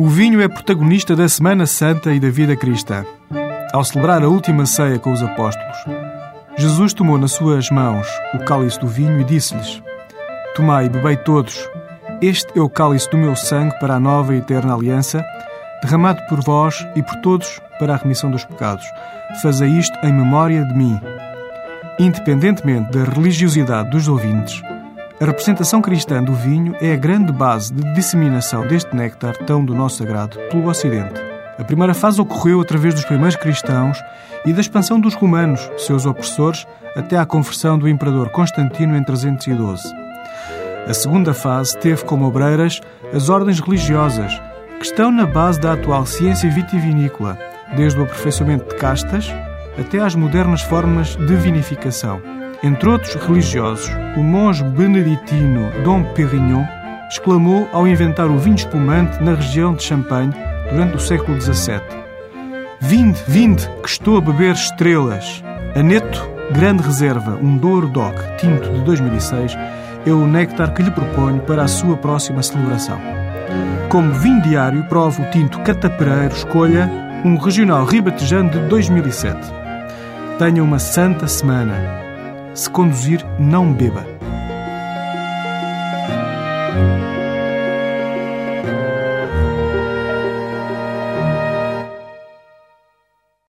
O vinho é protagonista da Semana Santa e da vida cristã. Ao celebrar a última ceia com os apóstolos, Jesus tomou nas suas mãos o cálice do vinho e disse-lhes: Tomai e bebei todos. Este é o cálice do meu sangue para a nova e eterna aliança, derramado por vós e por todos para a remissão dos pecados. Fazei isto em memória de mim. Independentemente da religiosidade dos ouvintes, a representação cristã do vinho é a grande base de disseminação deste néctar tão do nosso agrado pelo Ocidente. A primeira fase ocorreu através dos primeiros cristãos e da expansão dos romanos, seus opressores, até à conversão do imperador Constantino em 312. A segunda fase teve como obreiras as ordens religiosas, que estão na base da atual ciência vitivinícola, desde o aperfeiçoamento de castas até às modernas formas de vinificação. Entre outros religiosos, o monge beneditino Dom Perignon exclamou ao inventar o vinho espumante na região de Champagne durante o século XVII. Vinde, vinde, que estou a beber estrelas. Aneto, grande reserva, um Douro Doc, tinto de 2006, é o néctar que lhe proponho para a sua próxima celebração. Como vinho diário, provo o tinto Catapereiro Escolha, um regional ribatejano de 2007. Tenha uma santa semana. Se conduzir, não beba.